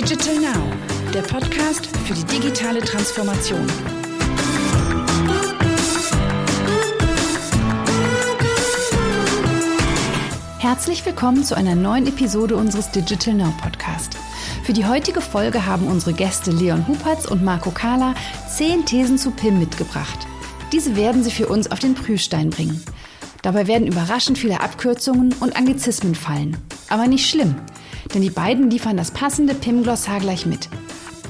Digital Now, der Podcast für die digitale Transformation. Herzlich willkommen zu einer neuen Episode unseres Digital Now Podcast. Für die heutige Folge haben unsere Gäste Leon Hupatz und Marco Kahler zehn Thesen zu PIM mitgebracht. Diese werden sie für uns auf den Prüfstein bringen. Dabei werden überraschend viele Abkürzungen und Anglizismen fallen. Aber nicht schlimm denn die beiden liefern das passende PIM-Glossar gleich mit.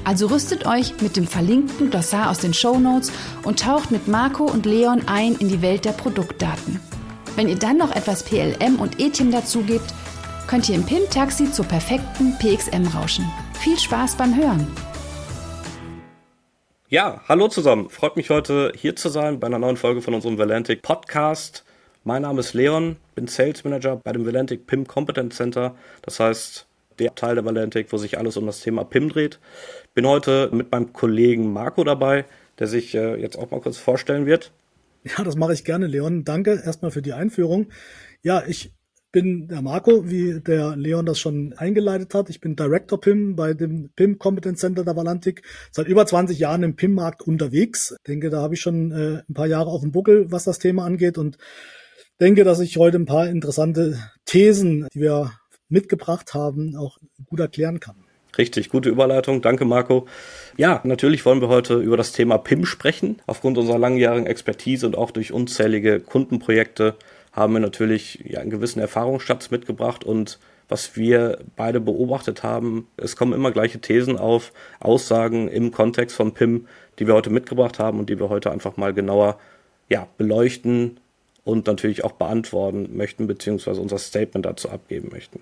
Also rüstet euch mit dem verlinkten Glossar aus den Show Notes und taucht mit Marco und Leon ein in die Welt der Produktdaten. Wenn ihr dann noch etwas PLM und ETIM dazugebt, könnt ihr im PIM-Taxi zur perfekten PXM rauschen. Viel Spaß beim Hören! Ja, hallo zusammen. Freut mich heute hier zu sein bei einer neuen Folge von unserem Valantic Podcast. Mein Name ist Leon, bin Sales Manager bei dem Valantic PIM Competence Center. Das heißt, der Teil der Valentik, wo sich alles um das Thema PIM dreht. Bin heute mit meinem Kollegen Marco dabei, der sich äh, jetzt auch mal kurz vorstellen wird. Ja, das mache ich gerne, Leon. Danke erstmal für die Einführung. Ja, ich bin der Marco, wie der Leon das schon eingeleitet hat. Ich bin Director PIM bei dem PIM Competence Center der Valantik. Seit über 20 Jahren im PIM-Markt unterwegs. Ich denke, da habe ich schon äh, ein paar Jahre auf dem Buckel, was das Thema angeht und denke, dass ich heute ein paar interessante Thesen, die wir mitgebracht haben, auch gut erklären kann. Richtig, gute Überleitung. Danke, Marco. Ja, natürlich wollen wir heute über das Thema PIM sprechen. Aufgrund unserer langjährigen Expertise und auch durch unzählige Kundenprojekte haben wir natürlich ja, einen gewissen Erfahrungsschatz mitgebracht und was wir beide beobachtet haben, es kommen immer gleiche Thesen auf, Aussagen im Kontext von PIM, die wir heute mitgebracht haben und die wir heute einfach mal genauer ja, beleuchten und natürlich auch beantworten möchten, beziehungsweise unser Statement dazu abgeben möchten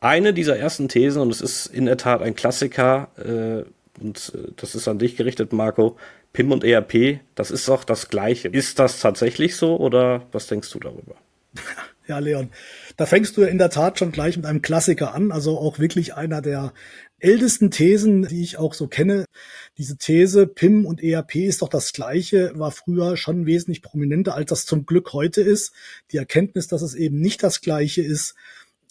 eine dieser ersten Thesen, und es ist in der Tat ein Klassiker, äh, und äh, das ist an dich gerichtet, Marco, PIM und ERP, das ist doch das Gleiche. Ist das tatsächlich so oder was denkst du darüber? Ja, Leon, da fängst du ja in der Tat schon gleich mit einem Klassiker an, also auch wirklich einer der ältesten Thesen, die ich auch so kenne. Diese These, PIM und ERP ist doch das Gleiche, war früher schon wesentlich prominenter, als das zum Glück heute ist. Die Erkenntnis, dass es eben nicht das Gleiche ist,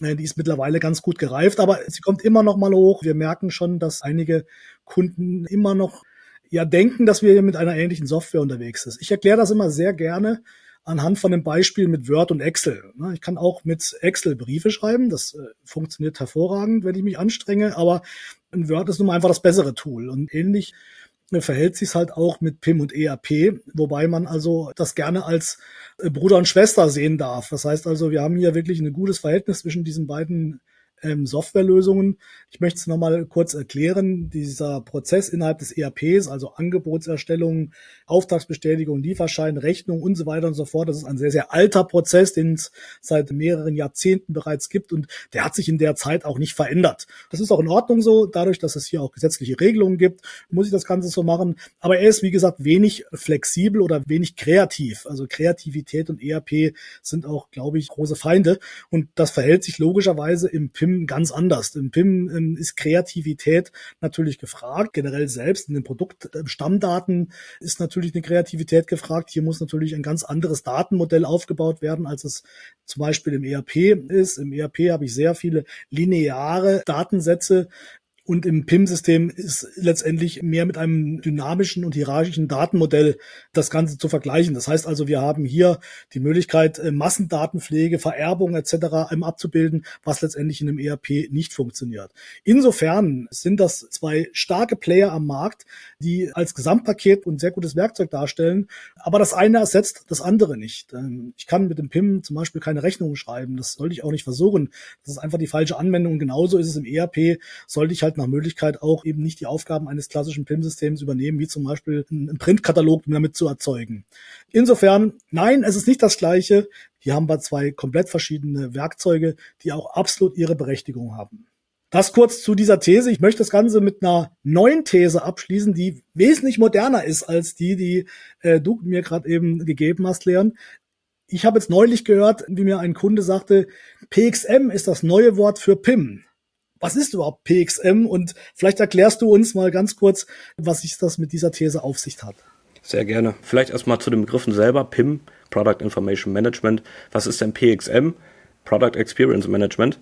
äh, die ist mittlerweile ganz gut gereift, aber sie kommt immer noch mal hoch. Wir merken schon, dass einige Kunden immer noch ja denken, dass wir hier mit einer ähnlichen Software unterwegs sind. Ich erkläre das immer sehr gerne anhand von dem Beispiel mit Word und Excel. Ich kann auch mit Excel Briefe schreiben. Das äh, funktioniert hervorragend, wenn ich mich anstrenge, aber ein Word ist nun mal einfach das bessere Tool. Und ähnlich verhält sich halt auch mit PIM und ERP, wobei man also das gerne als äh, Bruder und Schwester sehen darf. Das heißt also, wir haben hier wirklich ein gutes Verhältnis zwischen diesen beiden ähm, Softwarelösungen. Ich möchte es nochmal kurz erklären. Dieser Prozess innerhalb des ERPs, also Angebotserstellung, Auftragsbestätigung, Lieferschein, Rechnung und so weiter und so fort, das ist ein sehr, sehr alter Prozess, den es seit mehreren Jahrzehnten bereits gibt und der hat sich in der Zeit auch nicht verändert. Das ist auch in Ordnung so. Dadurch, dass es hier auch gesetzliche Regelungen gibt, muss ich das Ganze so machen. Aber er ist, wie gesagt, wenig flexibel oder wenig kreativ. Also Kreativität und ERP sind auch, glaube ich, große Feinde. Und das verhält sich logischerweise im PIM ganz anders. Im PIM ähm, ist Kreativität natürlich gefragt, generell selbst. In den Produktstammdaten ist natürlich eine Kreativität gefragt. Hier muss natürlich ein ganz anderes Datenmodell aufgebaut werden, als es zum Beispiel im ERP ist. Im ERP habe ich sehr viele lineare Datensätze, und im PIM-System ist letztendlich mehr mit einem dynamischen und hierarchischen Datenmodell das Ganze zu vergleichen. Das heißt also, wir haben hier die Möglichkeit, äh, Massendatenpflege, Vererbung etc. abzubilden, was letztendlich in einem ERP nicht funktioniert. Insofern sind das zwei starke Player am Markt, die als Gesamtpaket ein sehr gutes Werkzeug darstellen. Aber das eine ersetzt das andere nicht. Ähm, ich kann mit dem PIM zum Beispiel keine Rechnungen schreiben. Das sollte ich auch nicht versuchen. Das ist einfach die falsche Anwendung. genauso ist es im ERP. Sollte ich halt halt nach Möglichkeit auch eben nicht die Aufgaben eines klassischen PIM-Systems übernehmen, wie zum Beispiel einen Printkatalog damit zu erzeugen. Insofern, nein, es ist nicht das Gleiche. Hier haben wir zwei komplett verschiedene Werkzeuge, die auch absolut ihre Berechtigung haben. Das kurz zu dieser These. Ich möchte das Ganze mit einer neuen These abschließen, die wesentlich moderner ist als die, die äh, du mir gerade eben gegeben hast, Leon. Ich habe jetzt neulich gehört, wie mir ein Kunde sagte, PXM ist das neue Wort für PIM was ist überhaupt PXM? Und vielleicht erklärst du uns mal ganz kurz, was sich das mit dieser These auf sich hat. Sehr gerne. Vielleicht erstmal zu den Begriffen selber. PIM, Product Information Management. Was ist denn PXM? Product Experience Management.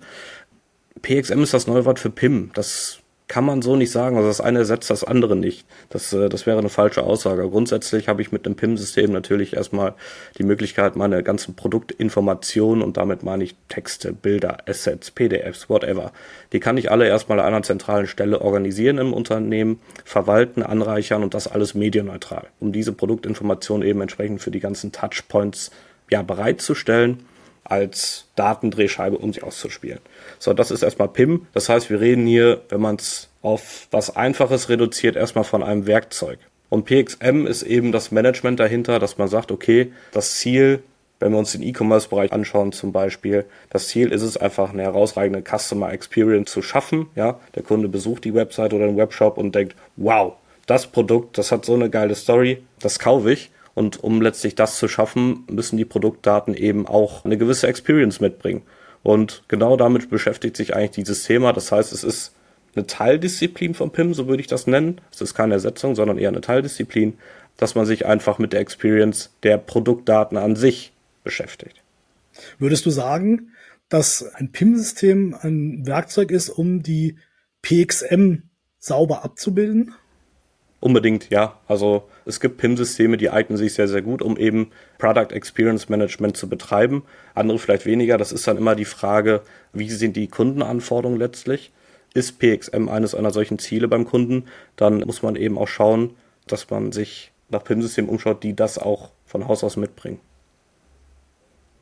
PXM ist das neue Wort für PIM. Das kann man so nicht sagen. Also das eine ersetzt das andere nicht. Das, äh, das wäre eine falsche Aussage. Grundsätzlich habe ich mit dem PIM-System natürlich erstmal die Möglichkeit, meine ganzen Produktinformationen und damit meine ich Texte, Bilder, Assets, PDFs, whatever. Die kann ich alle erstmal an einer zentralen Stelle organisieren im Unternehmen, verwalten, anreichern und das alles medienneutral, um diese Produktinformationen eben entsprechend für die ganzen Touchpoints ja, bereitzustellen als Datendrehscheibe, um sie auszuspielen. So, das ist erstmal PIM. Das heißt, wir reden hier, wenn man es auf was Einfaches reduziert, erstmal von einem Werkzeug. Und PXM ist eben das Management dahinter, dass man sagt, okay, das Ziel, wenn wir uns den E-Commerce-Bereich anschauen zum Beispiel, das Ziel ist es einfach, eine herausragende Customer Experience zu schaffen. Ja, der Kunde besucht die Website oder den Webshop und denkt, wow, das Produkt, das hat so eine geile Story, das kaufe ich. Und um letztlich das zu schaffen, müssen die Produktdaten eben auch eine gewisse Experience mitbringen. Und genau damit beschäftigt sich eigentlich dieses Thema. Das heißt, es ist eine Teildisziplin von PIM, so würde ich das nennen. Es ist keine Ersetzung, sondern eher eine Teildisziplin, dass man sich einfach mit der Experience der Produktdaten an sich beschäftigt. Würdest du sagen, dass ein PIM-System ein Werkzeug ist, um die PXM sauber abzubilden? Unbedingt, ja. Also es gibt PIM-Systeme, die eignen sich sehr, sehr gut, um eben Product Experience Management zu betreiben. Andere vielleicht weniger. Das ist dann immer die Frage, wie sind die Kundenanforderungen letztlich? Ist PXM eines einer solchen Ziele beim Kunden? Dann muss man eben auch schauen, dass man sich nach PIM-Systemen umschaut, die das auch von Haus aus mitbringen.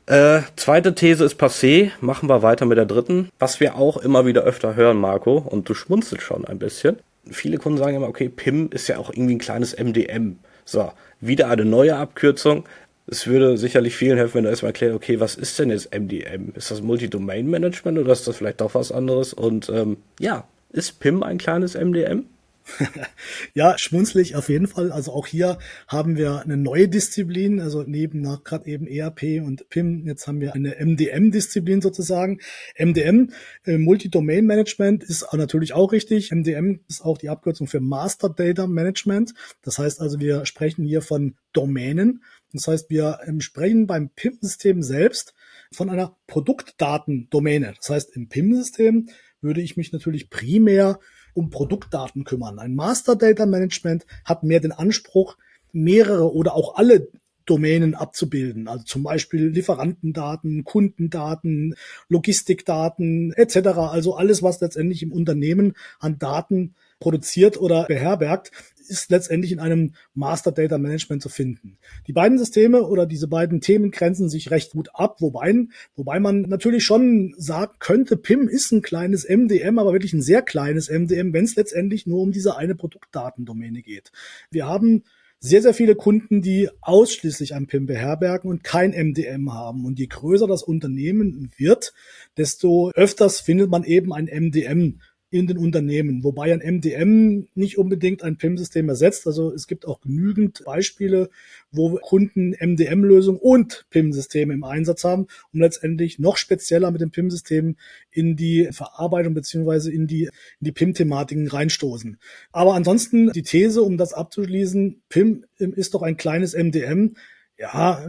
Äh, zweite These ist passé. Machen wir weiter mit der dritten. Was wir auch immer wieder öfter hören, Marco, und du schmunzelst schon ein bisschen viele Kunden sagen immer, okay, PIM ist ja auch irgendwie ein kleines MDM. So, wieder eine neue Abkürzung. Es würde sicherlich vielen helfen, wenn du erstmal erklärst, okay, was ist denn jetzt MDM? Ist das Multi-Domain-Management oder ist das vielleicht doch was anderes? Und ähm, ja, ist PIM ein kleines MDM? ja, schmunzlig auf jeden Fall. Also auch hier haben wir eine neue Disziplin, also neben nach gerade eben ERP und PIM, jetzt haben wir eine MDM-Disziplin sozusagen. MDM, äh, Multi-Domain Management, ist natürlich auch richtig. MDM ist auch die Abkürzung für Master Data Management. Das heißt also, wir sprechen hier von Domänen. Das heißt, wir ähm, sprechen beim PIM-System selbst von einer Produktdatendomäne. Das heißt, im PIM-System würde ich mich natürlich primär um Produktdaten kümmern. Ein Master Data Management hat mehr den Anspruch, mehrere oder auch alle Domänen abzubilden. Also zum Beispiel Lieferantendaten, Kundendaten, Logistikdaten etc. Also alles, was letztendlich im Unternehmen an Daten produziert oder beherbergt, ist letztendlich in einem Master Data Management zu finden. Die beiden Systeme oder diese beiden Themen grenzen sich recht gut ab, wobei, wobei man natürlich schon sagen könnte, PIM ist ein kleines MDM, aber wirklich ein sehr kleines MDM, wenn es letztendlich nur um diese eine Produktdatendomäne geht. Wir haben sehr, sehr viele Kunden, die ausschließlich ein PIM beherbergen und kein MDM haben. Und je größer das Unternehmen wird, desto öfters findet man eben ein MDM in den Unternehmen, wobei ein MDM nicht unbedingt ein PIM-System ersetzt. Also es gibt auch genügend Beispiele, wo Kunden MDM-Lösungen und PIM-Systeme im Einsatz haben, um letztendlich noch spezieller mit dem PIM-System in die Verarbeitung beziehungsweise in die, in die PIM-Thematiken reinstoßen. Aber ansonsten die These, um das abzuschließen, PIM ist doch ein kleines MDM. Ja,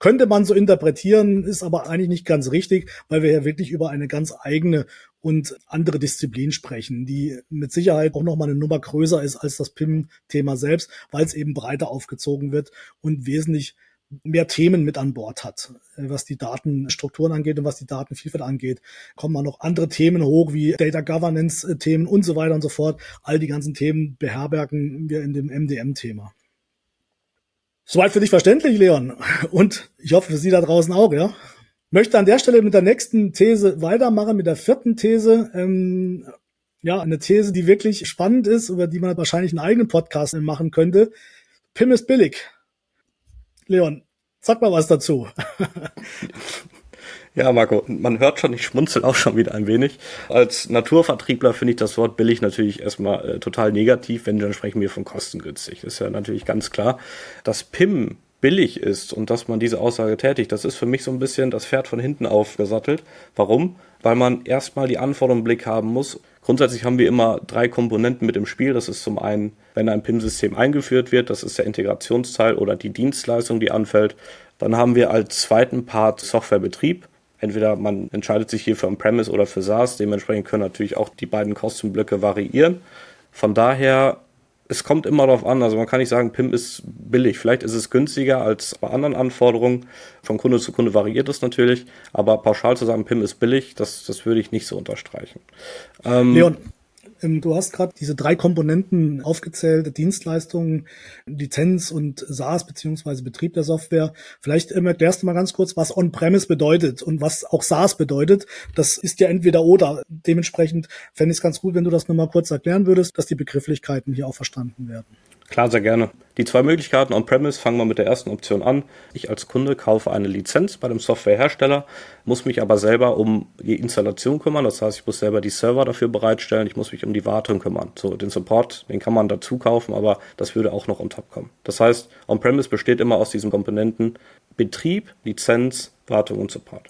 könnte man so interpretieren, ist aber eigentlich nicht ganz richtig, weil wir ja wirklich über eine ganz eigene und andere Disziplin sprechen, die mit Sicherheit auch nochmal eine Nummer größer ist als das PIM-Thema selbst, weil es eben breiter aufgezogen wird und wesentlich mehr Themen mit an Bord hat, was die Datenstrukturen angeht und was die Datenvielfalt angeht. Kommen mal noch andere Themen hoch, wie Data Governance Themen und so weiter und so fort. All die ganzen Themen beherbergen wir in dem MDM-Thema. Soweit für dich verständlich, Leon. Und ich hoffe für Sie da draußen auch, ja. Möchte an der Stelle mit der nächsten These weitermachen, mit der vierten These. Ähm, ja, eine These, die wirklich spannend ist, über die man wahrscheinlich einen eigenen Podcast machen könnte. PIM ist billig. Leon, sag mal was dazu. Ja, Marco, man hört schon, ich schmunzel auch schon wieder ein wenig. Als Naturvertriebler finde ich das Wort billig natürlich erstmal äh, total negativ, wenn dann sprechen wir von kostengünstig. Ist ja natürlich ganz klar. Das PIM billig ist und dass man diese Aussage tätigt, das ist für mich so ein bisschen das Pferd von hinten aufgesattelt. Warum? Weil man erstmal die Anforderungen im Blick haben muss. Grundsätzlich haben wir immer drei Komponenten mit im Spiel. Das ist zum einen, wenn ein PIM-System eingeführt wird, das ist der Integrationsteil oder die Dienstleistung, die anfällt. Dann haben wir als zweiten Part Softwarebetrieb Entweder man entscheidet sich hier für On-Premise oder für SaaS. Dementsprechend können natürlich auch die beiden Kostenblöcke variieren. Von daher, es kommt immer darauf an. Also man kann nicht sagen, PIM ist billig. Vielleicht ist es günstiger als bei anderen Anforderungen. Von Kunde zu Kunde variiert es natürlich. Aber pauschal zu sagen, PIM ist billig, das, das würde ich nicht so unterstreichen. Ähm, Leon, du hast gerade diese drei Komponenten aufgezählt, Dienstleistungen, Lizenz und SaaS beziehungsweise Betrieb der Software. Vielleicht ähm, erklärst du mal ganz kurz, was On-Premise bedeutet und was auch SaaS bedeutet. Das ist ja entweder oder. Dementsprechend fände ich es ganz gut, wenn du das nochmal kurz erklären würdest, dass die Begrifflichkeiten hier auch verstanden werden. Klar, sehr gerne. Die zwei Möglichkeiten on-premise fangen wir mit der ersten Option an. Ich als Kunde kaufe eine Lizenz bei dem Softwarehersteller, muss mich aber selber um die Installation kümmern. Das heißt, ich muss selber die Server dafür bereitstellen, ich muss mich um die Wartung kümmern. So, den Support, den kann man dazu kaufen, aber das würde auch noch on top kommen. Das heißt, on-premise besteht immer aus diesen Komponenten Betrieb, Lizenz, Wartung und Support.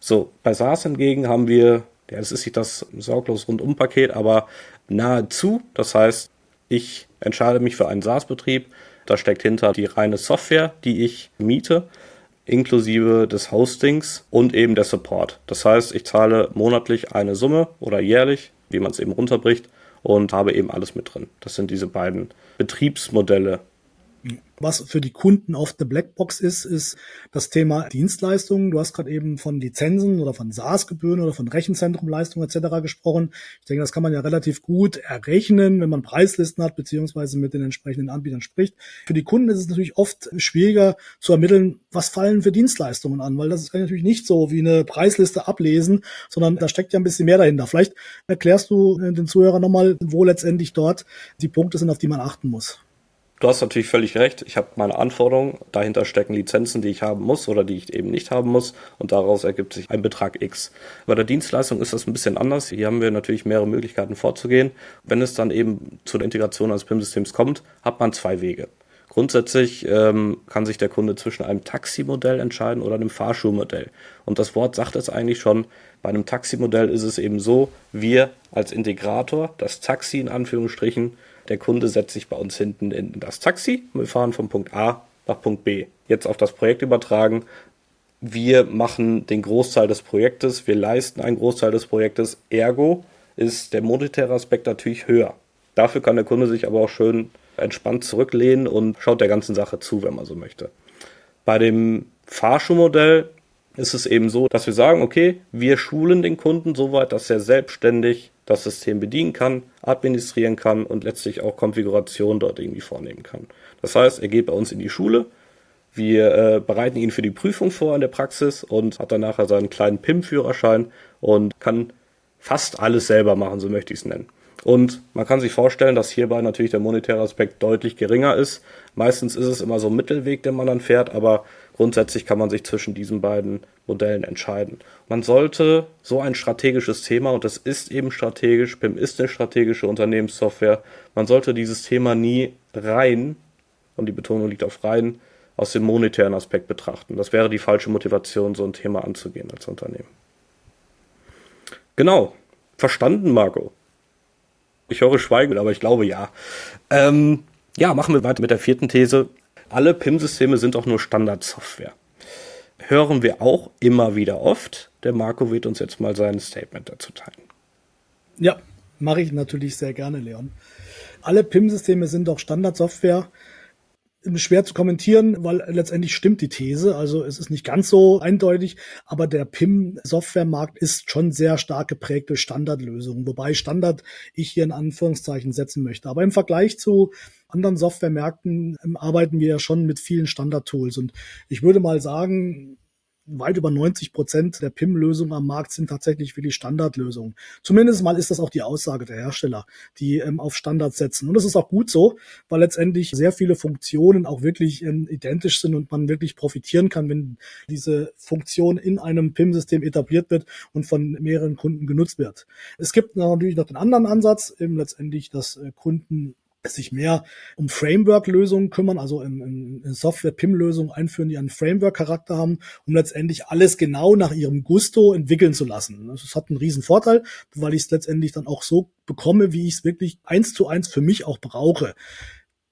So, bei SaaS hingegen haben wir, ja, das ist nicht das sorglos Rundum-Paket, aber nahezu. Das heißt, ich entscheide mich für einen SaaS-Betrieb. Da steckt hinter die reine Software, die ich miete, inklusive des Hostings und eben der Support. Das heißt, ich zahle monatlich eine Summe oder jährlich, wie man es eben runterbricht, und habe eben alles mit drin. Das sind diese beiden Betriebsmodelle, was für die Kunden oft eine Blackbox ist, ist das Thema Dienstleistungen. Du hast gerade eben von Lizenzen oder von SaaS-Gebühren oder von Rechenzentrumleistungen etc. gesprochen. Ich denke, das kann man ja relativ gut errechnen, wenn man Preislisten hat beziehungsweise mit den entsprechenden Anbietern spricht. Für die Kunden ist es natürlich oft schwieriger zu ermitteln, was fallen für Dienstleistungen an, weil das ist natürlich nicht so wie eine Preisliste ablesen, sondern da steckt ja ein bisschen mehr dahinter. Vielleicht erklärst du den Zuhörern nochmal, wo letztendlich dort die Punkte sind, auf die man achten muss. Du hast natürlich völlig recht. Ich habe meine Anforderungen. Dahinter stecken Lizenzen, die ich haben muss oder die ich eben nicht haben muss. Und daraus ergibt sich ein Betrag X. Bei der Dienstleistung ist das ein bisschen anders. Hier haben wir natürlich mehrere Möglichkeiten vorzugehen. Wenn es dann eben zu der Integration eines PIM-Systems kommt, hat man zwei Wege. Grundsätzlich ähm, kann sich der Kunde zwischen einem Taximodell entscheiden oder einem Fahrschulmodell. Und das Wort sagt es eigentlich schon. Bei einem Taximodell ist es eben so, wir als Integrator, das Taxi in Anführungsstrichen, der Kunde setzt sich bei uns hinten in das Taxi. Wir fahren von Punkt A nach Punkt B. Jetzt auf das Projekt übertragen. Wir machen den Großteil des Projektes, wir leisten einen Großteil des Projektes. Ergo ist der monetäre Aspekt natürlich höher. Dafür kann der Kunde sich aber auch schön entspannt zurücklehnen und schaut der ganzen Sache zu, wenn man so möchte. Bei dem Fahrschuhmodell ist es eben so, dass wir sagen, okay, wir schulen den Kunden so weit, dass er selbstständig das System bedienen kann, administrieren kann und letztlich auch Konfiguration dort irgendwie vornehmen kann. Das heißt, er geht bei uns in die Schule, wir äh, bereiten ihn für die Prüfung vor in der Praxis und hat dann nachher seinen kleinen PIM-Führerschein und kann fast alles selber machen, so möchte ich es nennen. Und man kann sich vorstellen, dass hierbei natürlich der monetäre Aspekt deutlich geringer ist. Meistens ist es immer so ein Mittelweg, den man dann fährt, aber grundsätzlich kann man sich zwischen diesen beiden Modellen entscheiden. Man sollte so ein strategisches Thema, und das ist eben strategisch, BIM ist eine strategische Unternehmenssoftware, man sollte dieses Thema nie rein, und die Betonung liegt auf rein, aus dem monetären Aspekt betrachten. Das wäre die falsche Motivation, so ein Thema anzugehen als Unternehmen. Genau. Verstanden, Marco? Ich höre Schweigen, aber ich glaube ja. Ähm, ja, machen wir weiter mit der vierten These. Alle PIM-Systeme sind auch nur Standardsoftware. Hören wir auch immer wieder oft. Der Marco wird uns jetzt mal sein Statement dazu teilen. Ja, mache ich natürlich sehr gerne, Leon. Alle PIM-Systeme sind auch Standardsoftware schwer zu kommentieren, weil letztendlich stimmt die These. Also es ist nicht ganz so eindeutig, aber der PIM-Softwaremarkt ist schon sehr stark geprägt durch Standardlösungen, wobei Standard ich hier in Anführungszeichen setzen möchte. Aber im Vergleich zu anderen Softwaremärkten ähm, arbeiten wir ja schon mit vielen Standard-Tools und ich würde mal sagen, weit über 90 Prozent der PIM-Lösungen am Markt sind tatsächlich wirklich Standardlösungen. Zumindest mal ist das auch die Aussage der Hersteller, die ähm, auf Standards setzen. Und das ist auch gut so, weil letztendlich sehr viele Funktionen auch wirklich ähm, identisch sind und man wirklich profitieren kann, wenn diese Funktion in einem PIM-System etabliert wird und von mehreren Kunden genutzt wird. Es gibt natürlich noch den anderen Ansatz, eben letztendlich, dass äh, Kunden sich mehr um Framework-Lösungen kümmern, also in, in Software-PIM-Lösungen einführen, die einen Framework-Charakter haben, um letztendlich alles genau nach ihrem Gusto entwickeln zu lassen. Das hat einen riesen Vorteil, weil ich es letztendlich dann auch so bekomme, wie ich es wirklich eins zu eins für mich auch brauche.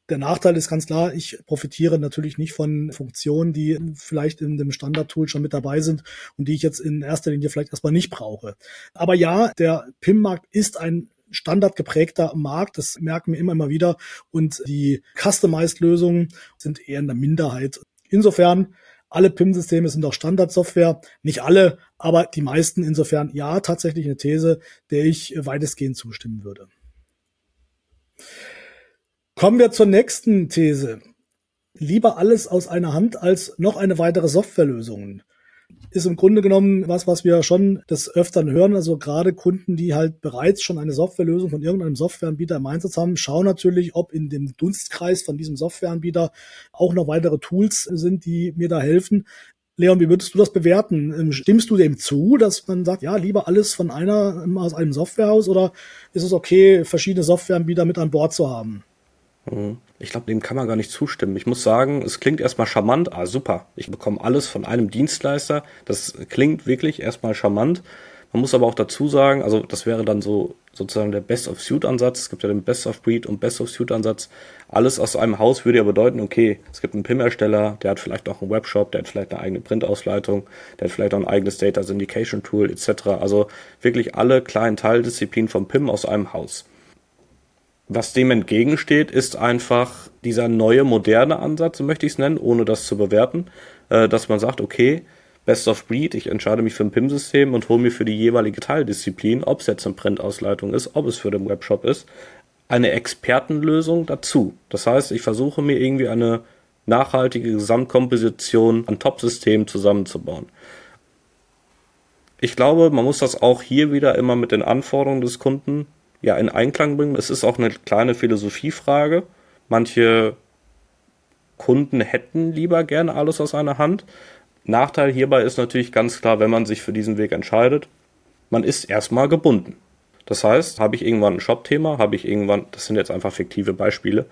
Der Nachteil ist ganz klar, ich profitiere natürlich nicht von Funktionen, die vielleicht in dem Standard-Tool schon mit dabei sind und die ich jetzt in erster Linie vielleicht erstmal nicht brauche. Aber ja, der PIM-Markt ist ein standardgeprägter Markt, das merken wir immer, immer wieder. Und die Customized-Lösungen sind eher in der Minderheit. Insofern, alle PIM-Systeme sind auch Standardsoftware. Nicht alle, aber die meisten. Insofern, ja, tatsächlich eine These, der ich weitestgehend zustimmen würde. Kommen wir zur nächsten These. Lieber alles aus einer Hand als noch eine weitere Softwarelösung ist im Grunde genommen was, was wir schon des Öfteren hören. Also gerade Kunden, die halt bereits schon eine Softwarelösung von irgendeinem Softwareanbieter im Einsatz haben, schauen natürlich, ob in dem Dunstkreis von diesem Softwareanbieter auch noch weitere Tools sind, die mir da helfen. Leon, wie würdest du das bewerten? Ähm, stimmst du dem zu, dass man sagt, ja, lieber alles von einer aus einem Softwarehaus oder ist es okay, verschiedene Softwareanbieter mit an Bord zu haben? Mhm. Ich glaube, dem kann man gar nicht zustimmen. Ich muss sagen, es klingt erstmal charmant. Ah, super. Ich bekomme alles von einem Dienstleister. Das klingt wirklich erstmal charmant. Man muss aber auch dazu sagen, also das wäre dann so sozusagen der Best of Suit Ansatz. Es gibt ja den Best of Breed und Best of Suit Ansatz. Alles aus einem Haus würde ja bedeuten, okay, es gibt einen PIM-Ersteller, der hat vielleicht auch einen Webshop, der hat vielleicht eine eigene Printausleitung, der hat vielleicht auch ein eigenes Data Syndication Tool etc. Also wirklich alle kleinen Teildisziplinen vom PIM aus einem Haus. Was dem entgegensteht, ist einfach dieser neue, moderne Ansatz, so möchte ich es nennen, ohne das zu bewerten, äh, dass man sagt, okay, Best of Breed, ich entscheide mich für ein PIM-System und hole mir für die jeweilige Teildisziplin, ob es jetzt eine Printausleitung ist, ob es für den Webshop ist, eine Expertenlösung dazu. Das heißt, ich versuche mir irgendwie eine nachhaltige Gesamtkomposition an Top-Systemen zusammenzubauen. Ich glaube, man muss das auch hier wieder immer mit den Anforderungen des Kunden ja in Einklang bringen. Es ist auch eine kleine Philosophiefrage. Manche Kunden hätten lieber gerne alles aus einer Hand. Nachteil hierbei ist natürlich ganz klar, wenn man sich für diesen Weg entscheidet, man ist erstmal gebunden. Das heißt, habe ich irgendwann ein Shop-Thema, habe ich irgendwann, das sind jetzt einfach fiktive Beispiele,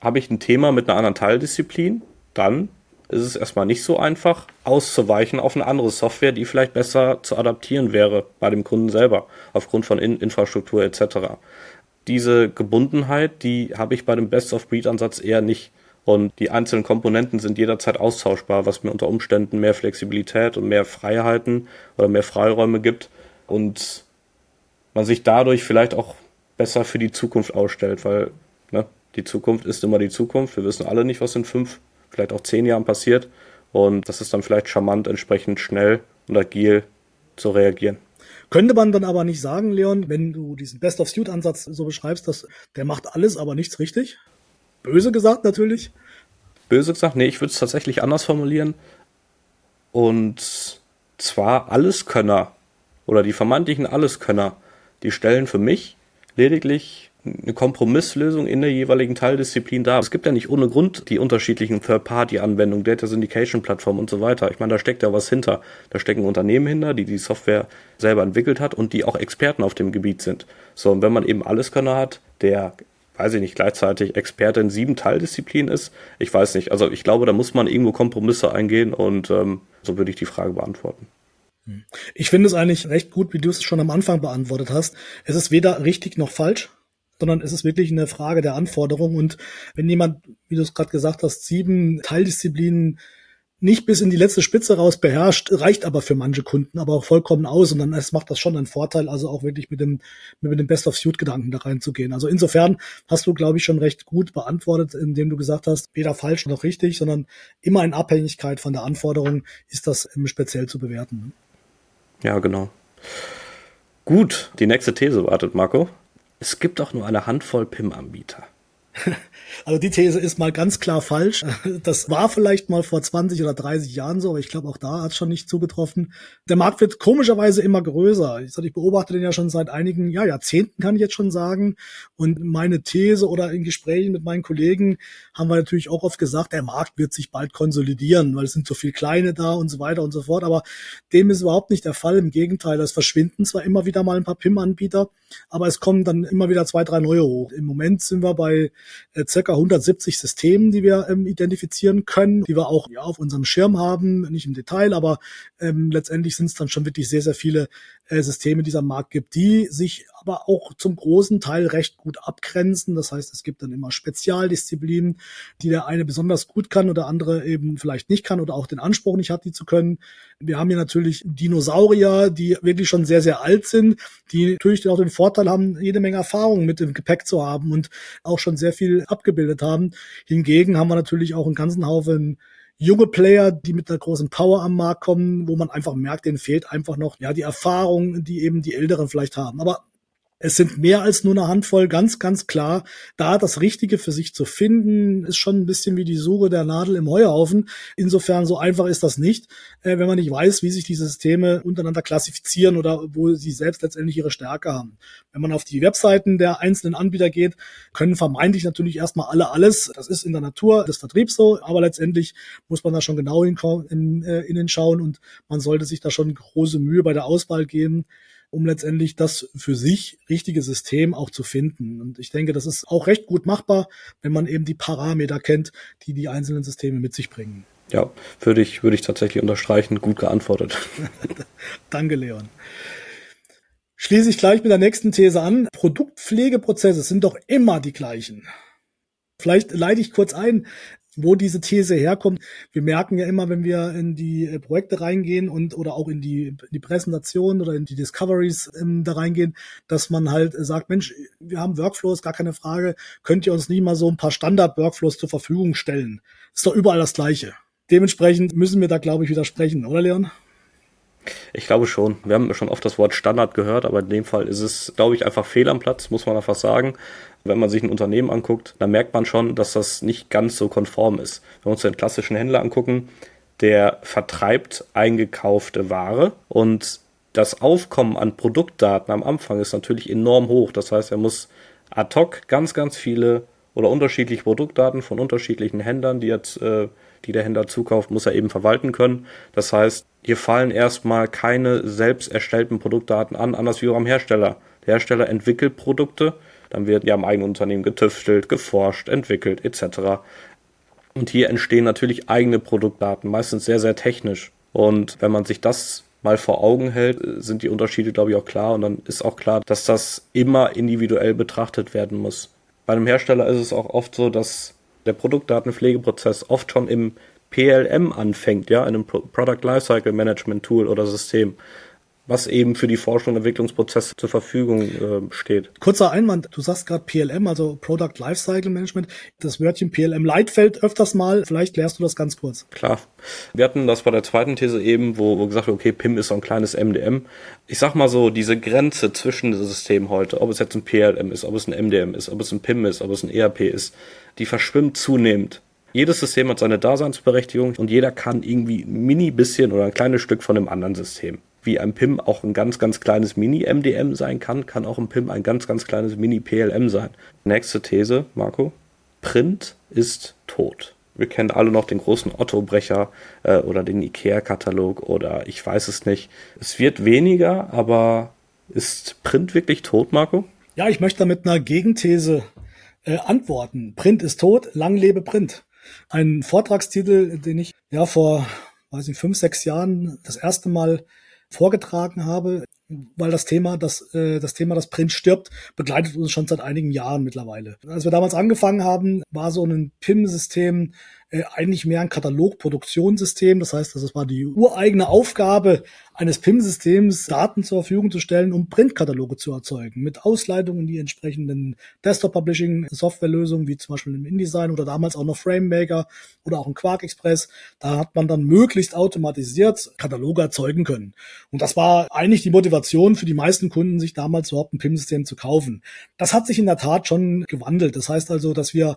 habe ich ein Thema mit einer anderen Teildisziplin, dann ist es erstmal nicht so einfach, auszuweichen auf eine andere Software, die vielleicht besser zu adaptieren wäre bei dem Kunden selber, aufgrund von In Infrastruktur etc. Diese Gebundenheit, die habe ich bei dem Best-of-Breed-Ansatz eher nicht. Und die einzelnen Komponenten sind jederzeit austauschbar, was mir unter Umständen mehr Flexibilität und mehr Freiheiten oder mehr Freiräume gibt und man sich dadurch vielleicht auch besser für die Zukunft ausstellt, weil ne, die Zukunft ist immer die Zukunft. Wir wissen alle nicht, was in fünf vielleicht auch zehn Jahren passiert. Und das ist dann vielleicht charmant, entsprechend schnell und agil zu reagieren. Könnte man dann aber nicht sagen, Leon, wenn du diesen Best-of-Suit-Ansatz so beschreibst, dass der macht alles, aber nichts richtig? Böse gesagt natürlich. Böse gesagt, nee, ich würde es tatsächlich anders formulieren. Und zwar Alleskönner oder die vermeintlichen Alleskönner, die stellen für mich lediglich eine Kompromisslösung in der jeweiligen Teildisziplin da. Es gibt ja nicht ohne Grund die unterschiedlichen Third-Party-Anwendungen, Data Syndication-Plattformen und so weiter. Ich meine, da steckt ja was hinter. Da stecken Unternehmen hinter, die die Software selber entwickelt hat und die auch Experten auf dem Gebiet sind. So, und wenn man eben Alleskönner hat, der weiß ich nicht, gleichzeitig Experte in sieben Teildisziplinen ist. Ich weiß nicht. Also ich glaube, da muss man irgendwo Kompromisse eingehen und ähm, so würde ich die Frage beantworten. Ich finde es eigentlich recht gut, wie du es schon am Anfang beantwortet hast. Es ist weder richtig noch falsch sondern es ist wirklich eine Frage der Anforderung. Und wenn jemand, wie du es gerade gesagt hast, sieben Teildisziplinen nicht bis in die letzte Spitze raus beherrscht, reicht aber für manche Kunden aber auch vollkommen aus und dann macht das schon einen Vorteil, also auch wirklich mit dem mit dem Best of Suit Gedanken da reinzugehen. Also insofern hast du glaube ich schon recht gut beantwortet, indem du gesagt hast, weder falsch noch richtig, sondern immer in Abhängigkeit von der Anforderung ist das speziell zu bewerten. Ja, genau. Gut, die nächste These wartet, Marco. Es gibt auch nur eine Handvoll PIM-Anbieter. Also die These ist mal ganz klar falsch. Das war vielleicht mal vor 20 oder 30 Jahren so, aber ich glaube, auch da hat es schon nicht zugetroffen. Der Markt wird komischerweise immer größer. Ich beobachte den ja schon seit einigen ja, Jahrzehnten, kann ich jetzt schon sagen. Und meine These oder in Gesprächen mit meinen Kollegen haben wir natürlich auch oft gesagt, der Markt wird sich bald konsolidieren, weil es sind so viele kleine da und so weiter und so fort. Aber dem ist überhaupt nicht der Fall. Im Gegenteil, es verschwinden zwar immer wieder mal ein paar PIM-Anbieter, aber es kommen dann immer wieder zwei, drei neue hoch. Im Moment sind wir bei äh, circa 170 Systemen, die wir ähm, identifizieren können, die wir auch ja, auf unserem Schirm haben, nicht im Detail, aber ähm, letztendlich sind es dann schon wirklich sehr, sehr viele äh, Systeme, die es am Markt gibt, die sich aber auch zum großen Teil recht gut abgrenzen. Das heißt, es gibt dann immer Spezialdisziplinen, die der eine besonders gut kann oder andere eben vielleicht nicht kann oder auch den Anspruch nicht hat, die zu können. Wir haben hier natürlich Dinosaurier, die wirklich schon sehr, sehr alt sind, die natürlich auch den Vorteil haben, jede Menge Erfahrung mit dem Gepäck zu haben und auch schon sehr viel abgebildet haben. Hingegen haben wir natürlich auch einen ganzen Haufen junge Player, die mit einer großen Power am Markt kommen, wo man einfach merkt, denen fehlt einfach noch ja die Erfahrung, die eben die Älteren vielleicht haben. Aber es sind mehr als nur eine Handvoll, ganz, ganz klar. Da das Richtige für sich zu finden, ist schon ein bisschen wie die Suche der Nadel im Heuhaufen. Insofern so einfach ist das nicht, äh, wenn man nicht weiß, wie sich diese Systeme untereinander klassifizieren oder wo sie selbst letztendlich ihre Stärke haben. Wenn man auf die Webseiten der einzelnen Anbieter geht, können vermeintlich natürlich erstmal alle alles. Das ist in der Natur des Vertriebs so, aber letztendlich muss man da schon genau äh, innen schauen und man sollte sich da schon große Mühe bei der Auswahl geben um letztendlich das für sich richtige System auch zu finden. Und ich denke, das ist auch recht gut machbar, wenn man eben die Parameter kennt, die die einzelnen Systeme mit sich bringen. Ja, würde ich, würde ich tatsächlich unterstreichen. Gut geantwortet. Danke, Leon. Schließe ich gleich mit der nächsten These an. Produktpflegeprozesse sind doch immer die gleichen. Vielleicht leite ich kurz ein wo diese These herkommt. Wir merken ja immer, wenn wir in die äh, Projekte reingehen und oder auch in die, in die Präsentation oder in die Discoveries ähm, da reingehen, dass man halt sagt, Mensch, wir haben Workflows, gar keine Frage, könnt ihr uns nicht mal so ein paar Standard-Workflows zur Verfügung stellen? Ist doch überall das Gleiche. Dementsprechend müssen wir da, glaube ich, widersprechen, oder Leon? Ich glaube schon. Wir haben schon oft das Wort Standard gehört, aber in dem Fall ist es, glaube ich, einfach fehl am Platz, muss man einfach sagen. Wenn man sich ein Unternehmen anguckt, dann merkt man schon, dass das nicht ganz so konform ist. Wenn wir uns den klassischen Händler angucken, der vertreibt eingekaufte Ware und das Aufkommen an Produktdaten am Anfang ist natürlich enorm hoch. Das heißt, er muss ad hoc ganz, ganz viele oder unterschiedliche Produktdaten von unterschiedlichen Händlern, die jetzt, äh, die der Händler zukauft, muss er eben verwalten können. Das heißt, hier fallen erstmal keine selbst erstellten Produktdaten an, anders wie am Hersteller. Der Hersteller entwickelt Produkte, dann wird ja im eigenen Unternehmen getüftelt, geforscht, entwickelt etc. Und hier entstehen natürlich eigene Produktdaten, meistens sehr, sehr technisch. Und wenn man sich das mal vor Augen hält, sind die Unterschiede, glaube ich, auch klar. Und dann ist auch klar, dass das immer individuell betrachtet werden muss. Bei einem Hersteller ist es auch oft so, dass der Produktdatenpflegeprozess oft schon im PLM anfängt, ja, einem Product Lifecycle Management Tool oder System was eben für die Forschung und Entwicklungsprozesse zur Verfügung äh, steht. Kurzer Einwand, du sagst gerade PLM, also Product Lifecycle Management. Das Wörtchen PLM Leitfeld öfters mal. Vielleicht klärst du das ganz kurz. Klar. Wir hatten das bei der zweiten These eben, wo, wo gesagt wird, okay, PIM ist so ein kleines MDM. Ich sag mal so, diese Grenze zwischen den Systemen heute, ob es jetzt ein PLM ist, ob es ein MDM ist, ob es ein PIM ist, ob es ein ERP ist, die verschwimmt zunehmend. Jedes System hat seine Daseinsberechtigung und jeder kann irgendwie ein mini bisschen oder ein kleines Stück von einem anderen System wie ein PIM auch ein ganz, ganz kleines Mini-MDM sein kann, kann auch ein PIM ein ganz, ganz kleines Mini-PLM sein. Nächste These, Marco. Print ist tot. Wir kennen alle noch den großen Otto-Brecher äh, oder den IKEA-Katalog oder ich weiß es nicht. Es wird weniger, aber ist Print wirklich tot, Marco? Ja, ich möchte mit einer Gegenthese äh, antworten. Print ist tot, lang lebe Print. Ein Vortragstitel, den ich ja vor, weiß ich, fünf, sechs Jahren das erste Mal vorgetragen habe, weil das Thema, das, äh, das Thema, das Print stirbt, begleitet uns schon seit einigen Jahren mittlerweile. Als wir damals angefangen haben, war so ein PIM-System äh, eigentlich mehr ein Katalogproduktionssystem. Das heißt, das war die ureigene Aufgabe eines PIM-Systems, Daten zur Verfügung zu stellen, um Printkataloge zu erzeugen, mit Ausleitungen in die entsprechenden Desktop-Publishing-Softwarelösungen, wie zum Beispiel im InDesign oder damals auch noch FrameMaker oder auch ein Quark Express. Da hat man dann möglichst automatisiert Kataloge erzeugen können. Und das war eigentlich die Motivation für die meisten Kunden, sich damals überhaupt ein PIM-System zu kaufen. Das hat sich in der Tat schon gewandelt. Das heißt also, dass wir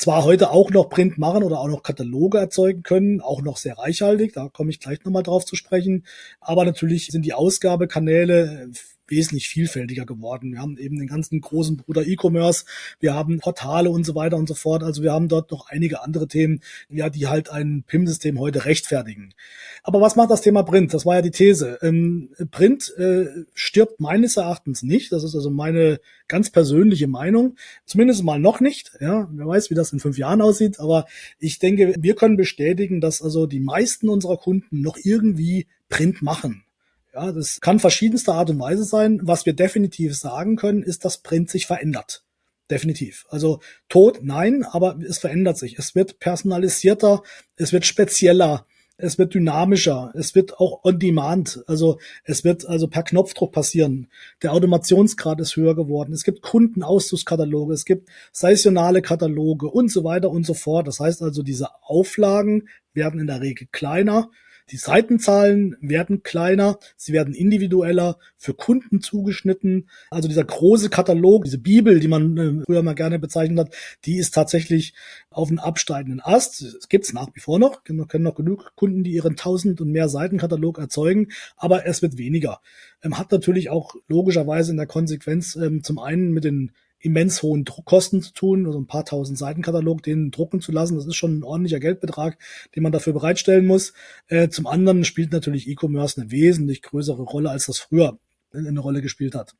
zwar heute auch noch Print machen oder auch noch Kataloge erzeugen können, auch noch sehr reichhaltig, da komme ich gleich nochmal drauf zu sprechen, aber natürlich sind die Ausgabekanäle wesentlich vielfältiger geworden. Wir haben eben den ganzen großen Bruder E-Commerce, wir haben Portale und so weiter und so fort. Also wir haben dort noch einige andere Themen, ja, die halt ein PIM-System heute rechtfertigen. Aber was macht das Thema Print? Das war ja die These. Ähm, Print äh, stirbt meines Erachtens nicht. Das ist also meine ganz persönliche Meinung. Zumindest mal noch nicht. Ja, wer weiß, wie das in fünf Jahren aussieht. Aber ich denke, wir können bestätigen, dass also die meisten unserer Kunden noch irgendwie Print machen. Ja, das kann verschiedenste Art und Weise sein. Was wir definitiv sagen können, ist, dass Print sich verändert. Definitiv. Also tot, nein, aber es verändert sich. Es wird personalisierter, es wird spezieller, es wird dynamischer, es wird auch on demand, also es wird also per Knopfdruck passieren. Der Automationsgrad ist höher geworden. Es gibt Kundenauszugskataloge, es gibt saisonale Kataloge und so weiter und so fort. Das heißt also, diese Auflagen werden in der Regel kleiner die Seitenzahlen werden kleiner, sie werden individueller, für Kunden zugeschnitten. Also dieser große Katalog, diese Bibel, die man äh, früher mal gerne bezeichnet hat, die ist tatsächlich auf einem absteigenden Ast. Es gibt's nach wie vor noch, Wir kennen noch genug Kunden, die ihren tausend und mehr Seitenkatalog erzeugen, aber es wird weniger. Ähm, hat natürlich auch logischerweise in der Konsequenz ähm, zum einen mit den immens hohen Druckkosten zu tun, also ein paar tausend Seitenkatalog, den drucken zu lassen. Das ist schon ein ordentlicher Geldbetrag, den man dafür bereitstellen muss. Äh, zum anderen spielt natürlich E-Commerce eine wesentlich größere Rolle, als das früher eine Rolle gespielt hat.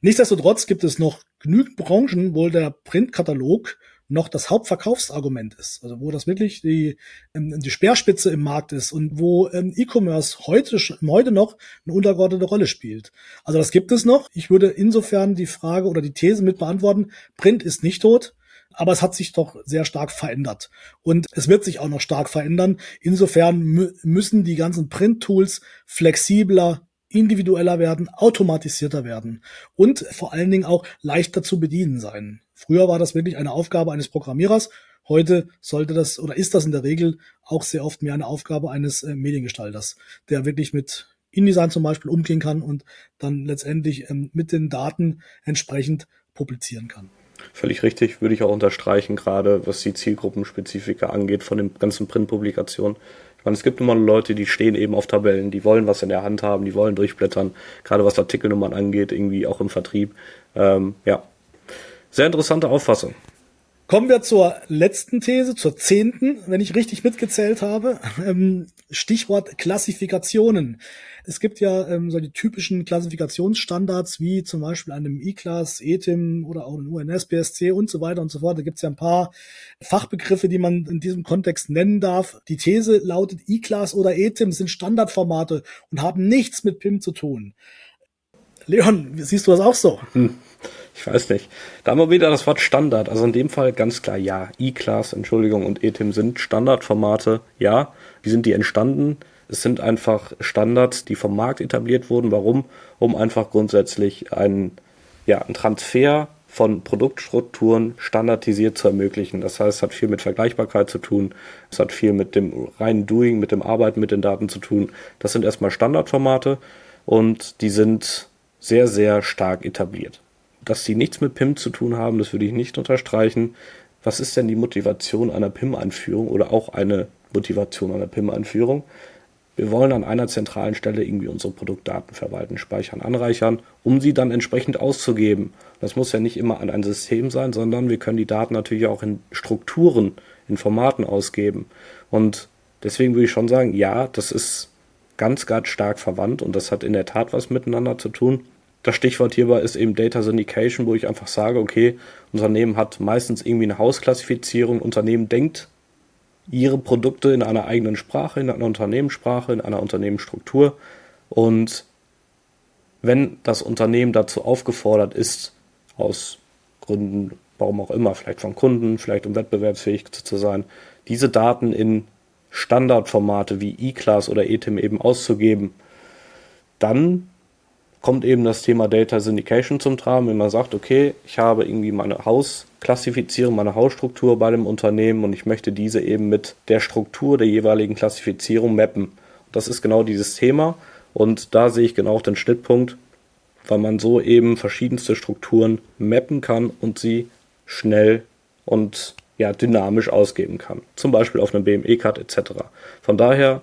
Nichtsdestotrotz gibt es noch genügend Branchen, wo der Printkatalog noch das Hauptverkaufsargument ist. Also wo das wirklich die, ähm, die Speerspitze im Markt ist und wo ähm, E-Commerce heute, heute noch eine untergeordnete Rolle spielt. Also das gibt es noch. Ich würde insofern die Frage oder die These mit beantworten, Print ist nicht tot. Aber es hat sich doch sehr stark verändert. Und es wird sich auch noch stark verändern. Insofern müssen die ganzen Print-Tools flexibler, individueller werden, automatisierter werden und vor allen Dingen auch leichter zu bedienen sein. Früher war das wirklich eine Aufgabe eines Programmierers. Heute sollte das oder ist das in der Regel auch sehr oft mehr eine Aufgabe eines äh, Mediengestalters, der wirklich mit InDesign zum Beispiel umgehen kann und dann letztendlich ähm, mit den Daten entsprechend publizieren kann. Völlig richtig, würde ich auch unterstreichen, gerade was die Zielgruppenspezifika angeht von den ganzen Printpublikationen. Ich meine, es gibt immer Leute, die stehen eben auf Tabellen, die wollen was in der Hand haben, die wollen durchblättern, gerade was Artikelnummern angeht, irgendwie auch im Vertrieb. Ähm, ja, sehr interessante Auffassung. Kommen wir zur letzten These, zur zehnten, wenn ich richtig mitgezählt habe. Ähm, Stichwort Klassifikationen. Es gibt ja ähm, so die typischen Klassifikationsstandards wie zum Beispiel einem E-Class, ETIM oder auch ein UNS, BSC und so weiter und so fort. Da gibt es ja ein paar Fachbegriffe, die man in diesem Kontext nennen darf. Die These lautet, E-Class oder ETIM sind Standardformate und haben nichts mit PIM zu tun. Leon, siehst du das auch so? Hm ich weiß nicht. Da haben wir wieder das Wort Standard. Also in dem Fall ganz klar ja. E-Class, Entschuldigung, und ETIM sind Standardformate. Ja. Wie sind die entstanden? Es sind einfach Standards, die vom Markt etabliert wurden. Warum? Um einfach grundsätzlich einen, ja, einen Transfer von Produktstrukturen standardisiert zu ermöglichen. Das heißt, es hat viel mit Vergleichbarkeit zu tun, es hat viel mit dem reinen Doing, mit dem Arbeiten mit den Daten zu tun. Das sind erstmal Standardformate und die sind sehr, sehr stark etabliert dass sie nichts mit PIM zu tun haben, das würde ich nicht unterstreichen. Was ist denn die Motivation einer PIM-Einführung oder auch eine Motivation einer PIM-Einführung? Wir wollen an einer zentralen Stelle irgendwie unsere Produktdaten verwalten, speichern, anreichern, um sie dann entsprechend auszugeben. Das muss ja nicht immer an ein System sein, sondern wir können die Daten natürlich auch in Strukturen, in Formaten ausgeben. Und deswegen würde ich schon sagen, ja, das ist ganz, ganz stark verwandt und das hat in der Tat was miteinander zu tun. Das Stichwort hierbei ist eben Data Syndication, wo ich einfach sage, okay, Unternehmen hat meistens irgendwie eine Hausklassifizierung. Unternehmen denkt ihre Produkte in einer eigenen Sprache, in einer Unternehmenssprache, in einer Unternehmensstruktur. Und wenn das Unternehmen dazu aufgefordert ist, aus Gründen, warum auch immer, vielleicht von Kunden, vielleicht um wettbewerbsfähig zu sein, diese Daten in Standardformate wie E-Class oder ETIM eben auszugeben, dann kommt eben das Thema Data Syndication zum Tragen, wenn man sagt, okay, ich habe irgendwie meine Hausklassifizierung, meine Hausstruktur bei dem Unternehmen und ich möchte diese eben mit der Struktur der jeweiligen Klassifizierung mappen. Das ist genau dieses Thema und da sehe ich genau den Schnittpunkt, weil man so eben verschiedenste Strukturen mappen kann und sie schnell und ja, dynamisch ausgeben kann. Zum Beispiel auf einem BME-Card etc. Von daher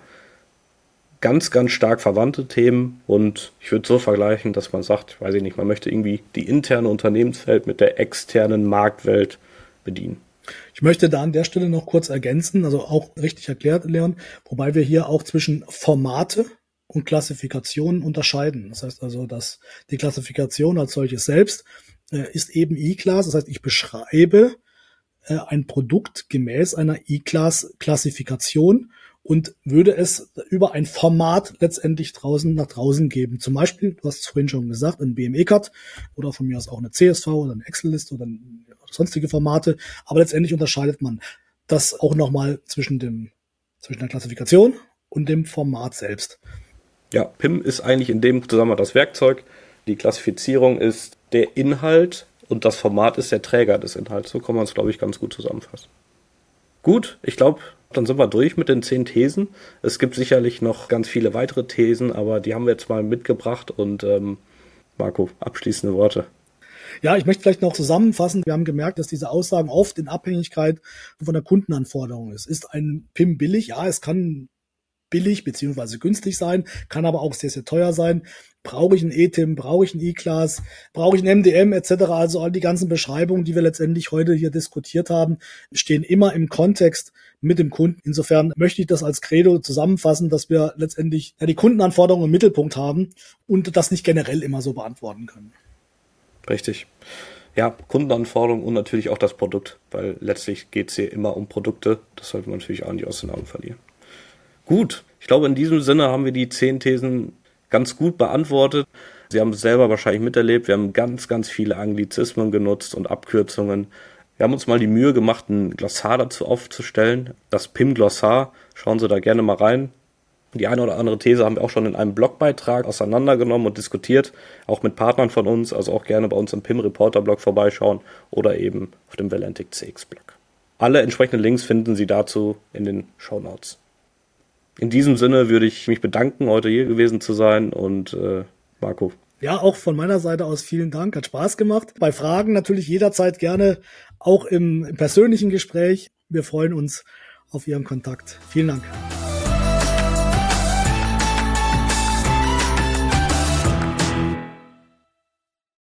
ganz, ganz stark verwandte Themen und ich würde so vergleichen, dass man sagt, weiß ich nicht, man möchte irgendwie die interne Unternehmenswelt mit der externen Marktwelt bedienen. Ich möchte da an der Stelle noch kurz ergänzen, also auch richtig erklärt, Leon, wobei wir hier auch zwischen Formate und Klassifikationen unterscheiden. Das heißt also, dass die Klassifikation als solches selbst äh, ist eben E-Class. Das heißt, ich beschreibe äh, ein Produkt gemäß einer E-Class-Klassifikation und würde es über ein Format letztendlich draußen nach draußen geben. Zum Beispiel, du hast es vorhin schon gesagt, ein BME-Cut oder von mir aus auch eine CSV oder eine Excel-Liste oder sonstige Formate. Aber letztendlich unterscheidet man das auch nochmal zwischen dem, zwischen der Klassifikation und dem Format selbst. Ja, PIM ist eigentlich in dem Zusammenhang das Werkzeug. Die Klassifizierung ist der Inhalt und das Format ist der Träger des Inhalts. So kann man es, glaube ich, ganz gut zusammenfassen. Gut, ich glaube, dann sind wir durch mit den zehn Thesen. Es gibt sicherlich noch ganz viele weitere Thesen, aber die haben wir jetzt mal mitgebracht und ähm, Marco, abschließende Worte. Ja, ich möchte vielleicht noch zusammenfassen. Wir haben gemerkt, dass diese Aussagen oft in Abhängigkeit von der Kundenanforderung ist. Ist ein PIM billig? Ja, es kann billig beziehungsweise günstig sein, kann aber auch sehr, sehr teuer sein. Brauche ich ein E-TIM, brauche ich ein E-Class, brauche ich ein MDM etc. Also all die ganzen Beschreibungen, die wir letztendlich heute hier diskutiert haben, stehen immer im Kontext mit dem Kunden. Insofern möchte ich das als Credo zusammenfassen, dass wir letztendlich ja, die Kundenanforderungen im Mittelpunkt haben und das nicht generell immer so beantworten können. Richtig. Ja, Kundenanforderungen und natürlich auch das Produkt, weil letztlich geht es hier immer um Produkte. Das sollte man natürlich auch nicht aus den Augen verlieren. Gut, ich glaube, in diesem Sinne haben wir die zehn Thesen ganz gut beantwortet. Sie haben es selber wahrscheinlich miterlebt. Wir haben ganz, ganz viele Anglizismen genutzt und Abkürzungen. Wir haben uns mal die Mühe gemacht, ein Glossar dazu aufzustellen. Das PIM-Glossar. Schauen Sie da gerne mal rein. Die eine oder andere These haben wir auch schon in einem Blogbeitrag auseinandergenommen und diskutiert, auch mit Partnern von uns, also auch gerne bei uns im PIM Reporter Blog vorbeischauen oder eben auf dem Valentic CX Blog. Alle entsprechenden Links finden Sie dazu in den Show Notes. In diesem Sinne würde ich mich bedanken, heute hier gewesen zu sein und äh, Marco. Ja, auch von meiner Seite aus vielen Dank, hat Spaß gemacht. Bei Fragen natürlich jederzeit gerne, auch im, im persönlichen Gespräch. Wir freuen uns auf Ihren Kontakt. Vielen Dank.